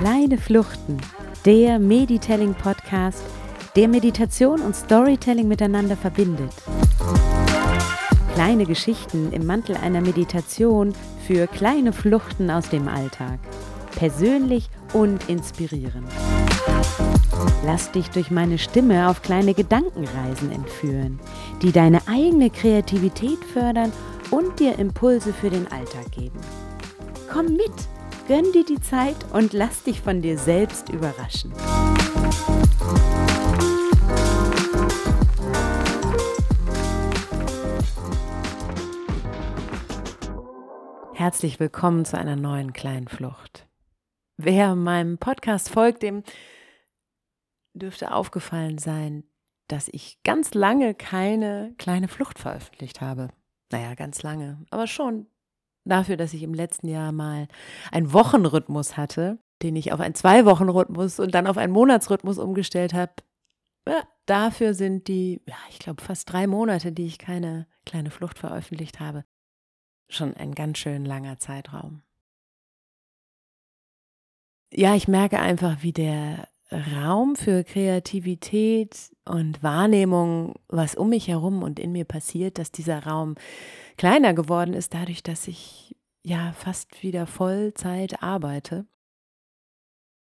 Kleine Fluchten, der Meditelling-Podcast, der Meditation und Storytelling miteinander verbindet. Kleine Geschichten im Mantel einer Meditation für kleine Fluchten aus dem Alltag. Persönlich und inspirierend. Lass dich durch meine Stimme auf kleine Gedankenreisen entführen, die deine eigene Kreativität fördern und dir Impulse für den Alltag geben. Komm mit, gönn dir die Zeit und lass dich von dir selbst überraschen. Herzlich willkommen zu einer neuen kleinen Flucht. Wer meinem Podcast folgt, dem dürfte aufgefallen sein, dass ich ganz lange keine kleine Flucht veröffentlicht habe. Naja, ganz lange, aber schon dafür, dass ich im letzten Jahr mal einen Wochenrhythmus hatte, den ich auf einen Zwei-Wochen-Rhythmus und dann auf einen Monatsrhythmus umgestellt habe. Ja, dafür sind die, ja, ich glaube, fast drei Monate, die ich keine kleine Flucht veröffentlicht habe, schon ein ganz schön langer Zeitraum. Ja, ich merke einfach, wie der Raum für Kreativität und Wahrnehmung, was um mich herum und in mir passiert, dass dieser Raum kleiner geworden ist, dadurch, dass ich ja fast wieder Vollzeit arbeite.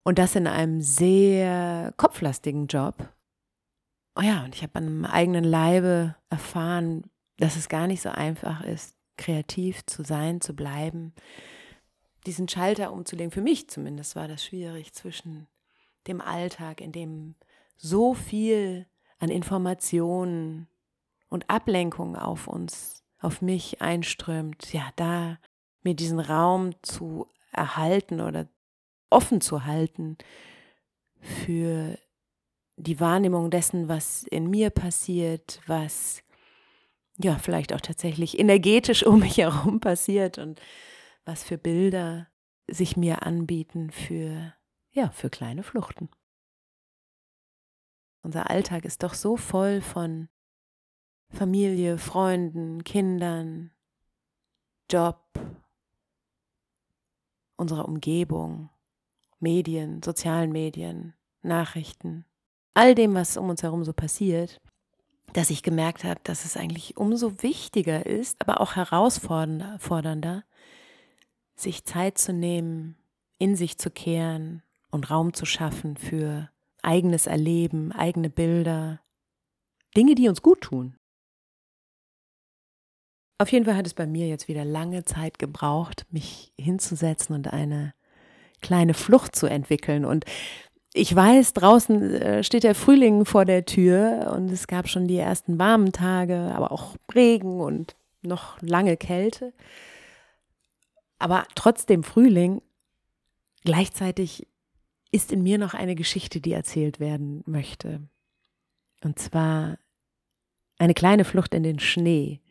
Und das in einem sehr kopflastigen Job. Oh ja, und ich habe an einem eigenen Leibe erfahren, dass es gar nicht so einfach ist, kreativ zu sein, zu bleiben, diesen Schalter umzulegen. Für mich zumindest war das schwierig zwischen dem Alltag, in dem so viel an Informationen und Ablenkung auf uns, auf mich einströmt, ja, da mir diesen Raum zu erhalten oder offen zu halten für die Wahrnehmung dessen, was in mir passiert, was ja vielleicht auch tatsächlich energetisch um mich herum passiert und was für Bilder sich mir anbieten für ja, für kleine Fluchten. Unser Alltag ist doch so voll von Familie, Freunden, Kindern, Job, unserer Umgebung, Medien, sozialen Medien, Nachrichten, all dem, was um uns herum so passiert, dass ich gemerkt habe, dass es eigentlich umso wichtiger ist, aber auch herausfordernder, sich Zeit zu nehmen, in sich zu kehren, und Raum zu schaffen für eigenes Erleben, eigene Bilder, Dinge, die uns gut tun. Auf jeden Fall hat es bei mir jetzt wieder lange Zeit gebraucht, mich hinzusetzen und eine kleine Flucht zu entwickeln. Und ich weiß, draußen äh, steht der Frühling vor der Tür und es gab schon die ersten warmen Tage, aber auch Regen und noch lange Kälte. Aber trotzdem Frühling, gleichzeitig ist in mir noch eine Geschichte, die erzählt werden möchte. Und zwar eine kleine Flucht in den Schnee,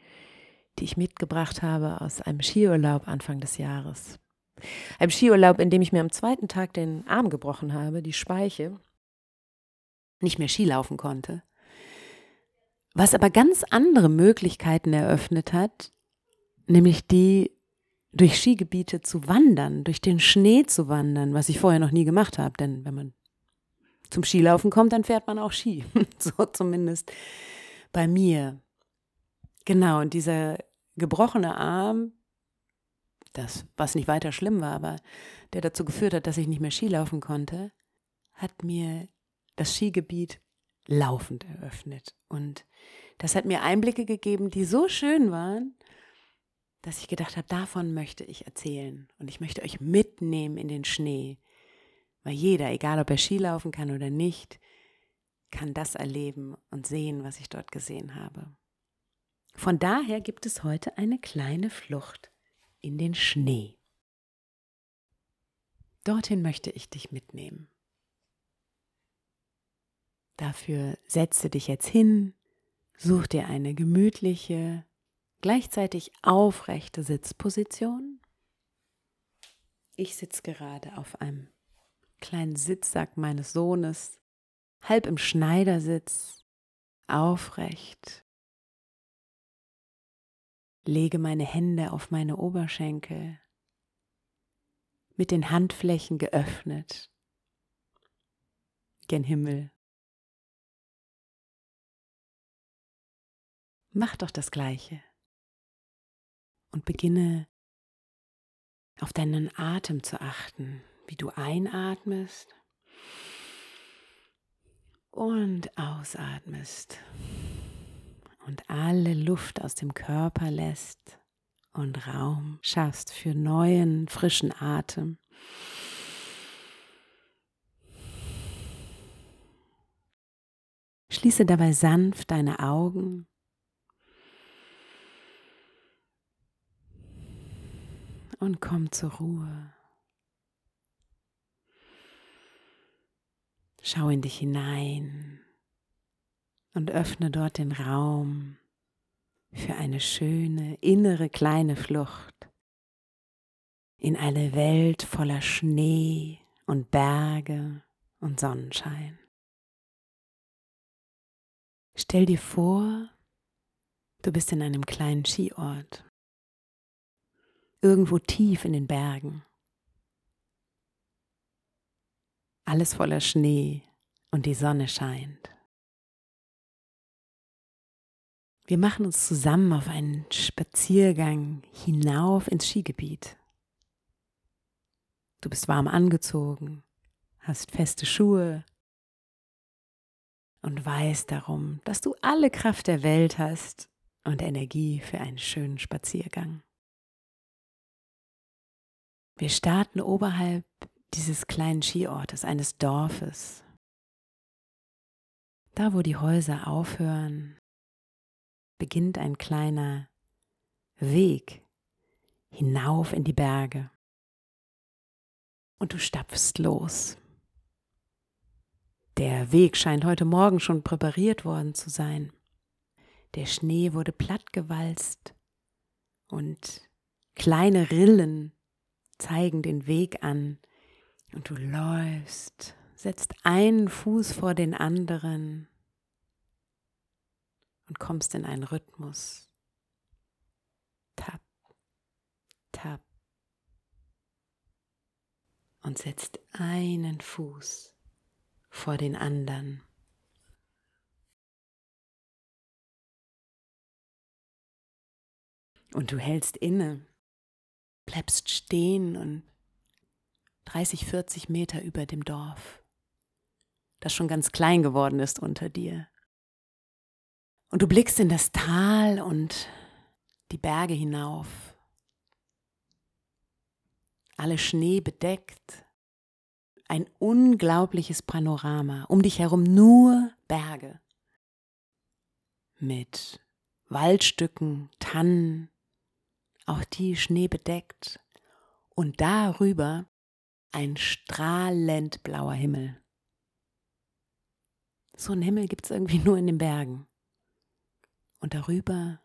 die ich mitgebracht habe aus einem Skiurlaub Anfang des Jahres. Einem Skiurlaub, in dem ich mir am zweiten Tag den Arm gebrochen habe, die Speiche, nicht mehr Ski laufen konnte. Was aber ganz andere Möglichkeiten eröffnet hat, nämlich die, durch Skigebiete zu wandern, durch den Schnee zu wandern, was ich vorher noch nie gemacht habe. Denn wenn man zum Skilaufen kommt, dann fährt man auch Ski. so zumindest bei mir. Genau, und dieser gebrochene Arm, das, was nicht weiter schlimm war, aber der dazu geführt hat, dass ich nicht mehr Skilaufen konnte, hat mir das Skigebiet laufend eröffnet. Und das hat mir Einblicke gegeben, die so schön waren, dass ich gedacht habe, davon möchte ich erzählen und ich möchte euch mitnehmen in den Schnee. Weil jeder, egal ob er Skilaufen kann oder nicht, kann das erleben und sehen, was ich dort gesehen habe. Von daher gibt es heute eine kleine Flucht in den Schnee. Dorthin möchte ich dich mitnehmen. Dafür setze dich jetzt hin, such dir eine gemütliche, gleichzeitig aufrechte Sitzposition. Ich sitze gerade auf einem kleinen Sitzsack meines Sohnes, halb im Schneidersitz, aufrecht. lege meine Hände auf meine Oberschenkel mit den Handflächen geöffnet gen Himmel. Mach doch das Gleiche und beginne auf deinen Atem zu achten, wie du einatmest und ausatmest und alle Luft aus dem Körper lässt und Raum schaffst für neuen, frischen Atem. Schließe dabei sanft deine Augen. Und komm zur Ruhe. Schau in dich hinein und öffne dort den Raum für eine schöne innere kleine Flucht in eine Welt voller Schnee und Berge und Sonnenschein. Stell dir vor, du bist in einem kleinen Skiort, irgendwo tief in den Bergen. Alles voller Schnee und die Sonne scheint. Wir machen uns zusammen auf einen Spaziergang hinauf ins Skigebiet. Du bist warm angezogen, hast feste Schuhe und weißt darum, dass du alle Kraft der Welt hast und Energie für einen schönen Spaziergang. Wir starten oberhalb dieses kleinen Skiortes, eines Dorfes. Da, wo die Häuser aufhören, beginnt ein kleiner Weg hinauf in die Berge. Und du stapfst los. Der Weg scheint heute Morgen schon präpariert worden zu sein. Der Schnee wurde plattgewalzt und kleine Rillen zeigen den Weg an. Und du läufst, setzt einen Fuß vor den anderen und kommst in einen Rhythmus. Tap, tap. Und setzt einen Fuß vor den anderen. Und du hältst inne, bleibst stehen und 30, 40 Meter über dem Dorf, das schon ganz klein geworden ist unter dir. Und du blickst in das Tal und die Berge hinauf. Alle Schnee bedeckt. Ein unglaubliches Panorama. Um dich herum nur Berge. Mit Waldstücken, Tannen, auch die Schnee bedeckt. Und darüber ein strahlend blauer Himmel. So einen Himmel gibt es irgendwie nur in den Bergen. Und darüber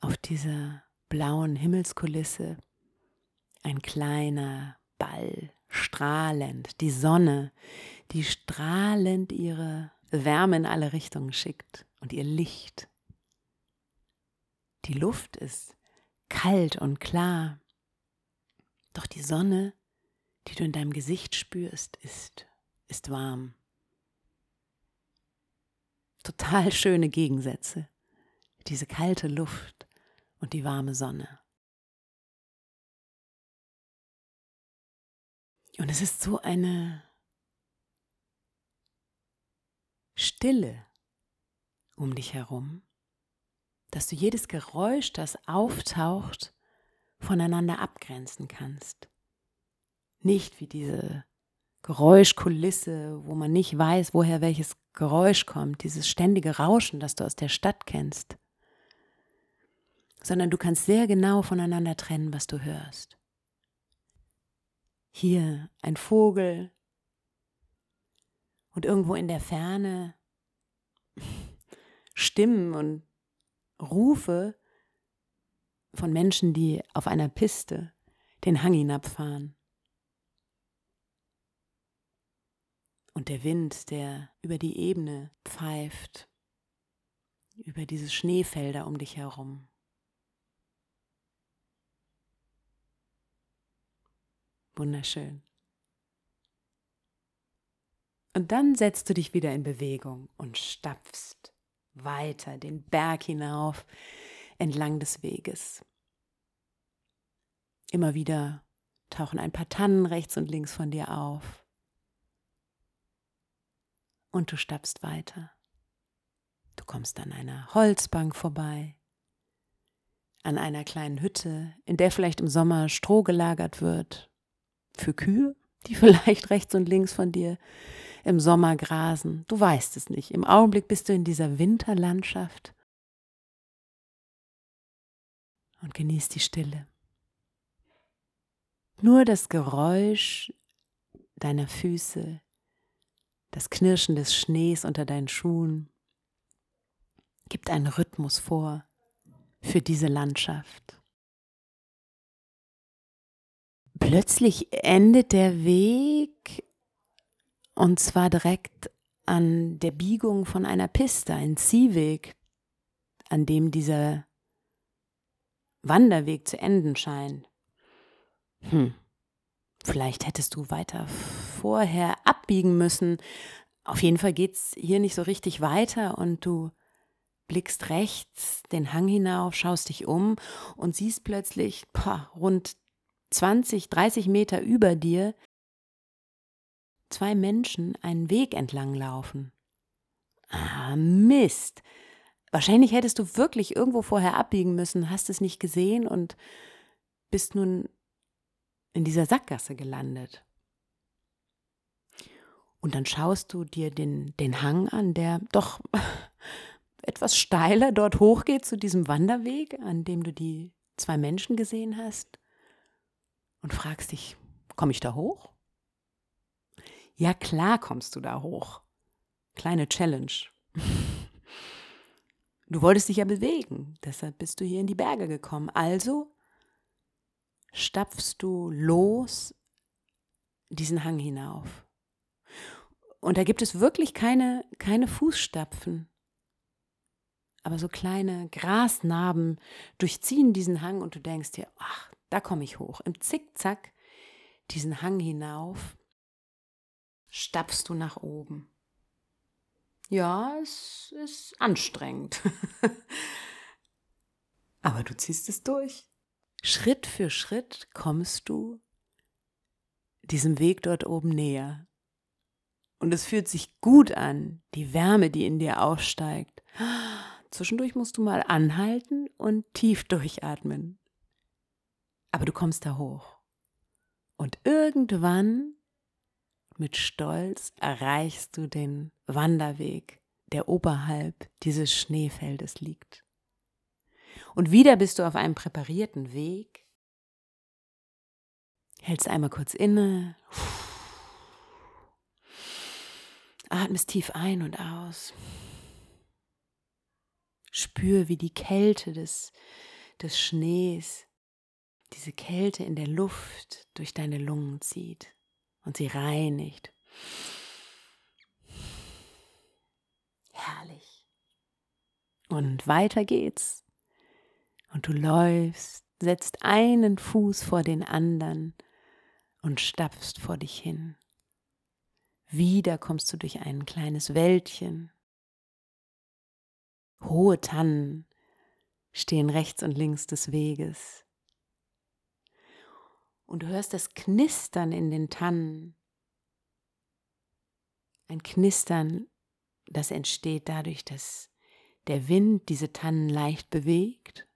auf dieser blauen Himmelskulisse ein kleiner Ball, strahlend, die Sonne, die strahlend ihre Wärme in alle Richtungen schickt und ihr Licht. Die Luft ist kalt und klar, doch die Sonne, die du in deinem Gesicht spürst, ist, ist warm total schöne Gegensätze. Diese kalte Luft und die warme Sonne. Und es ist so eine Stille um dich herum, dass du jedes Geräusch, das auftaucht, voneinander abgrenzen kannst. Nicht wie diese Geräuschkulisse, wo man nicht weiß, woher welches Geräusch kommt, dieses ständige Rauschen, das du aus der Stadt kennst, sondern du kannst sehr genau voneinander trennen, was du hörst. Hier ein Vogel und irgendwo in der Ferne Stimmen und Rufe von Menschen, die auf einer Piste den Hang hinabfahren. Und der Wind, der über die Ebene pfeift, über diese Schneefelder um dich herum. Wunderschön. Und dann setzt du dich wieder in Bewegung und stapfst weiter den Berg hinauf entlang des Weges. Immer wieder tauchen ein paar Tannen rechts und links von dir auf. Und du stapfst weiter. Du kommst an einer Holzbank vorbei, an einer kleinen Hütte, in der vielleicht im Sommer Stroh gelagert wird für Kühe, die vielleicht rechts und links von dir im Sommer grasen. Du weißt es nicht. Im Augenblick bist du in dieser Winterlandschaft und genießt die Stille. Nur das Geräusch deiner Füße, das Knirschen des Schnees unter deinen Schuhen gibt einen Rhythmus vor für diese Landschaft. Plötzlich endet der Weg und zwar direkt an der Biegung von einer Piste, ein Ziehweg, an dem dieser Wanderweg zu enden scheint. Hm, vielleicht hättest du weiter vorher abbiegen müssen. Auf jeden Fall geht es hier nicht so richtig weiter und du blickst rechts den Hang hinauf, schaust dich um und siehst plötzlich boah, rund 20, 30 Meter über dir zwei Menschen einen Weg entlang laufen. Ah, Mist. Wahrscheinlich hättest du wirklich irgendwo vorher abbiegen müssen, hast es nicht gesehen und bist nun in dieser Sackgasse gelandet. Und dann schaust du dir den, den Hang an, der doch etwas steiler dort hochgeht zu diesem Wanderweg, an dem du die zwei Menschen gesehen hast und fragst dich, komme ich da hoch? Ja, klar kommst du da hoch. Kleine Challenge. Du wolltest dich ja bewegen, deshalb bist du hier in die Berge gekommen. Also stapfst du los diesen Hang hinauf. Und da gibt es wirklich keine, keine Fußstapfen. Aber so kleine Grasnarben durchziehen diesen Hang und du denkst dir, ach, da komme ich hoch. Im Zickzack diesen Hang hinauf stapfst du nach oben. Ja, es ist anstrengend. Aber du ziehst es durch. Schritt für Schritt kommst du diesem Weg dort oben näher. Und es fühlt sich gut an, die Wärme, die in dir aufsteigt. Zwischendurch musst du mal anhalten und tief durchatmen. Aber du kommst da hoch. Und irgendwann mit Stolz erreichst du den Wanderweg, der oberhalb dieses Schneefeldes liegt. Und wieder bist du auf einem präparierten Weg, hältst einmal kurz inne, atmest tief ein und aus. Spür, wie die Kälte des, des Schnees, diese Kälte in der Luft durch deine Lungen zieht und sie reinigt. Herrlich. Und weiter geht's. Und du läufst, setzt einen Fuß vor den anderen und stapfst vor dich hin. Wieder kommst du durch ein kleines Wäldchen. Hohe Tannen stehen rechts und links des Weges und du hörst das Knistern in den Tannen. Ein Knistern, das entsteht dadurch, dass der Wind diese Tannen leicht bewegt.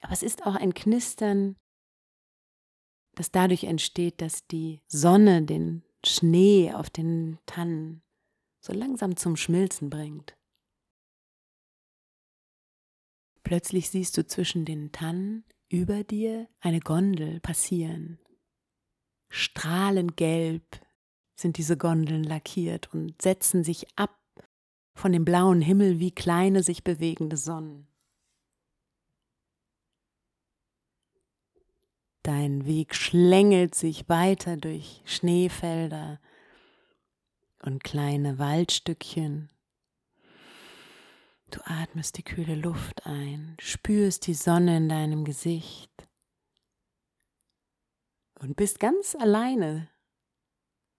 Aber es ist auch ein Knistern, das dadurch entsteht, dass die Sonne den Schnee auf den Tannen so langsam zum Schmilzen bringt. Plötzlich siehst du zwischen den Tannen über dir eine Gondel passieren. Strahlend gelb sind diese Gondeln lackiert und setzen sich ab von dem blauen Himmel wie kleine sich bewegende Sonnen. Dein Weg schlängelt sich weiter durch Schneefelder und kleine Waldstückchen Du atmest die kühle Luft ein, spürst die Sonne in deinem Gesicht. und bist ganz alleine.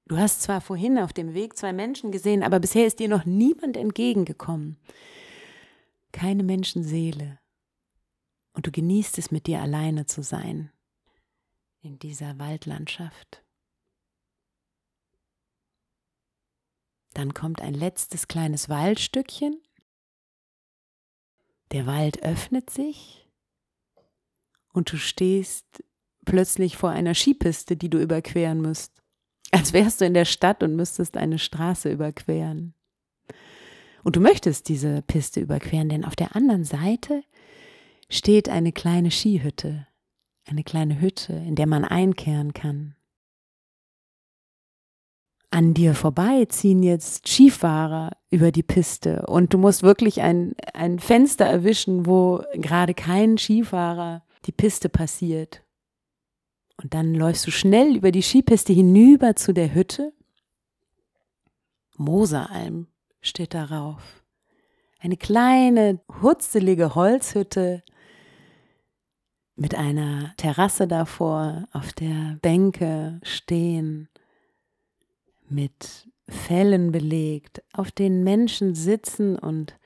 Du hast zwar vorhin auf dem Weg zwei Menschen gesehen, aber bisher ist dir noch niemand entgegengekommen. Keine Menschenseele. Und du genießt es, mit dir alleine zu sein in dieser Waldlandschaft. Dann kommt ein letztes kleines Waldstückchen. Der Wald öffnet sich und du stehst plötzlich vor einer Skipiste, die du überqueren musst. Als wärst du in der Stadt und müsstest eine Straße überqueren. Und du möchtest diese Piste überqueren, denn auf der anderen Seite steht eine kleine Skihütte, eine kleine Hütte, in der man einkehren kann. An dir vorbei ziehen jetzt Skifahrer über die Piste und du musst wirklich ein, ein Fenster erwischen, wo gerade kein Skifahrer die Piste passiert. Und dann läufst du schnell über die Skipiste hinüber zu der Hütte. Moseralm steht darauf. Eine kleine, hutzelige Holzhütte mit einer Terrasse davor, auf der Bänke stehen, mit Fellen belegt, auf denen Menschen sitzen und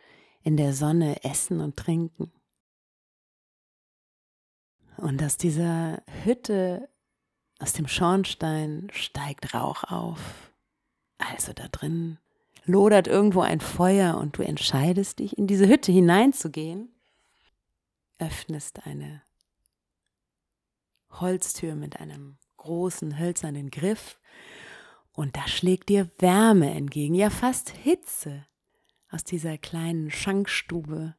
in der Sonne essen und trinken. Und aus dieser Hütte, aus dem Schornstein steigt Rauch auf. Also da drin lodert irgendwo ein Feuer und du entscheidest dich, in diese Hütte hineinzugehen, öffnest eine Holztür mit einem großen hölzernen Griff und da schlägt dir Wärme entgegen, ja fast Hitze aus dieser kleinen Schankstube.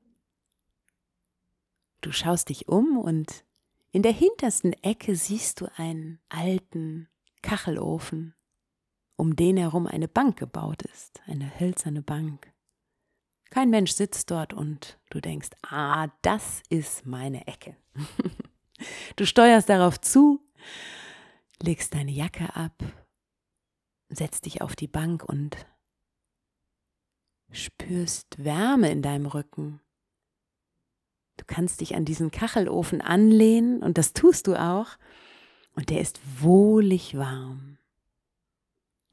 Du schaust dich um und in der hintersten Ecke siehst du einen alten Kachelofen, um den herum eine Bank gebaut ist, eine hölzerne Bank. Kein Mensch sitzt dort und du denkst, ah, das ist meine Ecke. Du steuerst darauf zu, legst deine Jacke ab, setzt dich auf die Bank und spürst Wärme in deinem Rücken. Du kannst dich an diesen Kachelofen anlehnen und das tust du auch. Und der ist wohlig warm.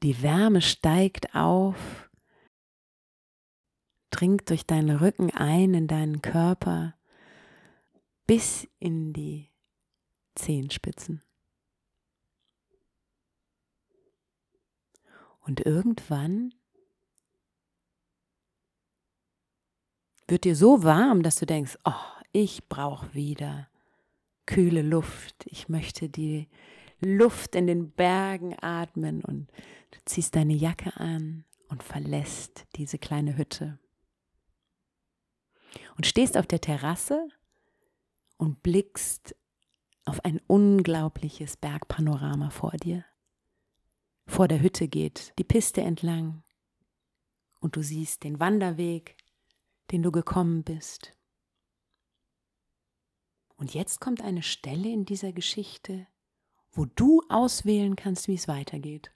Die Wärme steigt auf, dringt durch deinen Rücken ein in deinen Körper bis in die Zehenspitzen. Und irgendwann wird dir so warm, dass du denkst, oh, ich brauche wieder kühle Luft. Ich möchte die Luft in den Bergen atmen und du ziehst deine Jacke an und verlässt diese kleine Hütte. Und stehst auf der Terrasse und blickst auf ein unglaubliches Bergpanorama vor dir. Vor der Hütte geht die Piste entlang und du siehst den Wanderweg, den du gekommen bist. Und jetzt kommt eine Stelle in dieser Geschichte, wo du auswählen kannst, wie es weitergeht.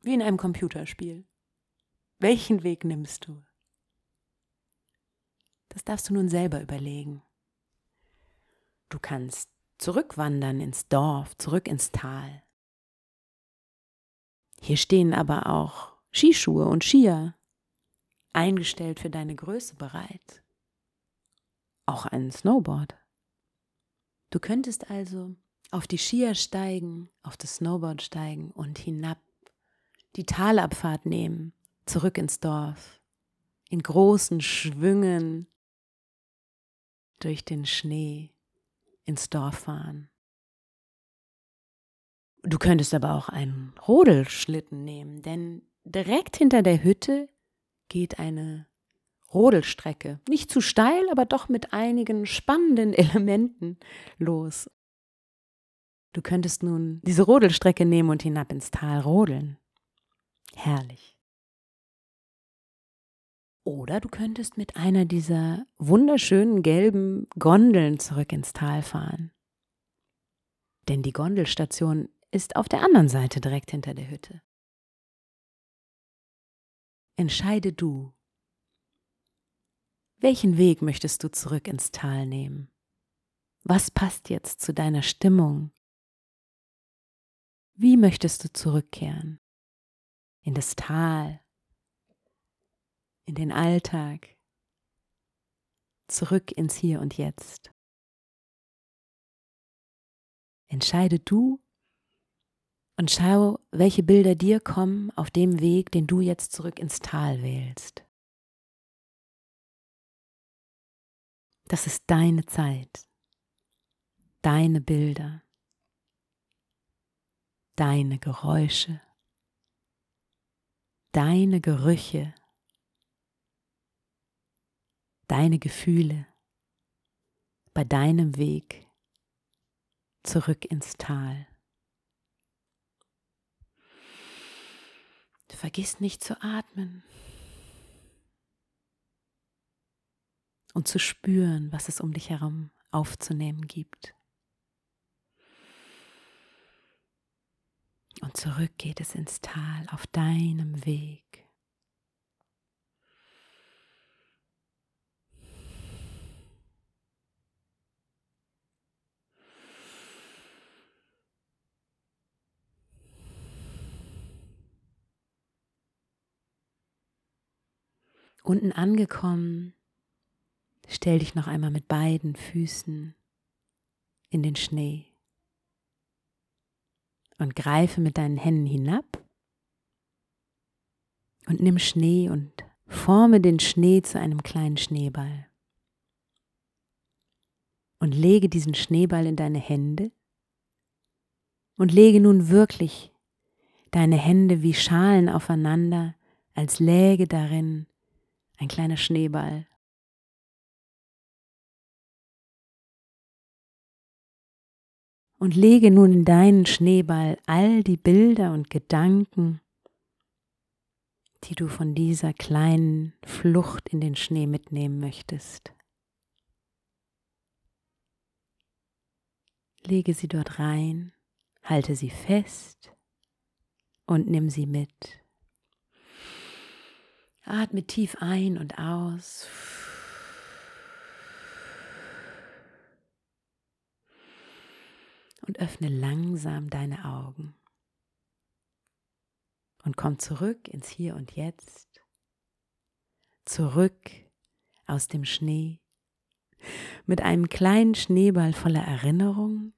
Wie in einem Computerspiel. Welchen Weg nimmst du? Das darfst du nun selber überlegen. Du kannst zurückwandern ins Dorf, zurück ins Tal. Hier stehen aber auch Skischuhe und Skier, eingestellt für deine Größe bereit. Auch ein Snowboard. Du könntest also auf die Skier steigen, auf das Snowboard steigen und hinab die Talabfahrt nehmen, zurück ins Dorf, in großen Schwüngen durch den Schnee ins Dorf fahren. Du könntest aber auch einen Rodelschlitten nehmen, denn direkt hinter der Hütte geht eine Rodelstrecke. Nicht zu steil, aber doch mit einigen spannenden Elementen los. Du könntest nun diese Rodelstrecke nehmen und hinab ins Tal rodeln. Herrlich. Oder du könntest mit einer dieser wunderschönen gelben Gondeln zurück ins Tal fahren. Denn die Gondelstation ist auf der anderen Seite direkt hinter der Hütte. Entscheide du. Welchen Weg möchtest du zurück ins Tal nehmen? Was passt jetzt zu deiner Stimmung, Wie möchtest du zurückkehren? In das Tal, in den Alltag, zurück ins Hier und Jetzt. Entscheide du und schau, welche Bilder dir kommen auf dem Weg, den du jetzt zurück ins Tal wählst. Das ist deine Zeit, deine Bilder, deine Geräusche, deine Gerüche, deine Gefühle bei deinem Weg zurück ins Tal. Vergiss nicht zu atmen und zu spüren, was es um dich herum aufzunehmen gibt. Und zurück geht es ins Tal auf deinem Weg. Unten angekommen, stell dich noch einmal mit beiden Füßen in den Schnee und greife mit deinen Händen hinab und nimm Schnee und forme den Schnee zu einem kleinen Schneeball. Und lege diesen Schneeball in deine Hände und lege nun wirklich deine Hände wie Schalen aufeinander, als läge darin ein kleiner Schneeball. Und lege nun in deinen Schneeball all die Bilder und Gedanken, die du von dieser kleinen Flucht in den Schnee mitnehmen möchtest. Lege sie dort rein, halte sie fest und nimm sie mit. Atme tief ein und aus. Und öffne langsam deine Augen. Und komm zurück ins Hier und Jetzt. Zurück aus dem Schnee. Mit einem kleinen Schneeball voller Erinnerung.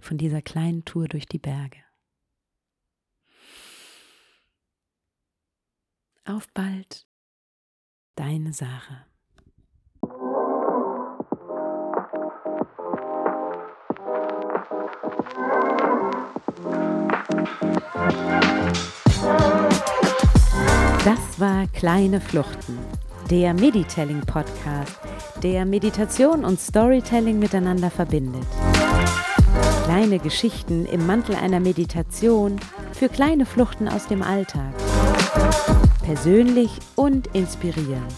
Von dieser kleinen Tour durch die Berge. Auf bald, deine Sarah. Das war Kleine Fluchten, der Meditelling Podcast, der Meditation und Storytelling miteinander verbindet. Kleine Geschichten im Mantel einer Meditation für kleine Fluchten aus dem Alltag persönlich und inspirierend.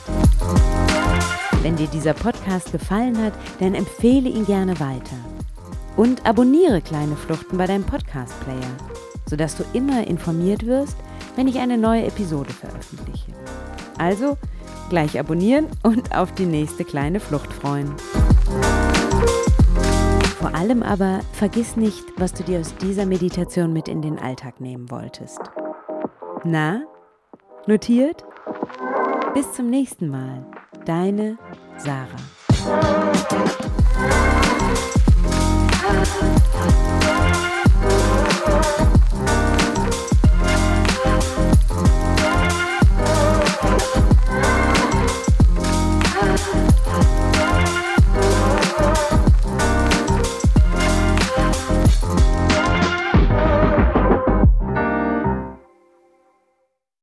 Wenn dir dieser Podcast gefallen hat, dann empfehle ihn gerne weiter. Und abonniere Kleine Fluchten bei deinem Podcast-Player, sodass du immer informiert wirst, wenn ich eine neue Episode veröffentliche. Also gleich abonnieren und auf die nächste kleine Flucht freuen. Vor allem aber vergiss nicht, was du dir aus dieser Meditation mit in den Alltag nehmen wolltest. Na, Notiert? Bis zum nächsten Mal. Deine Sarah.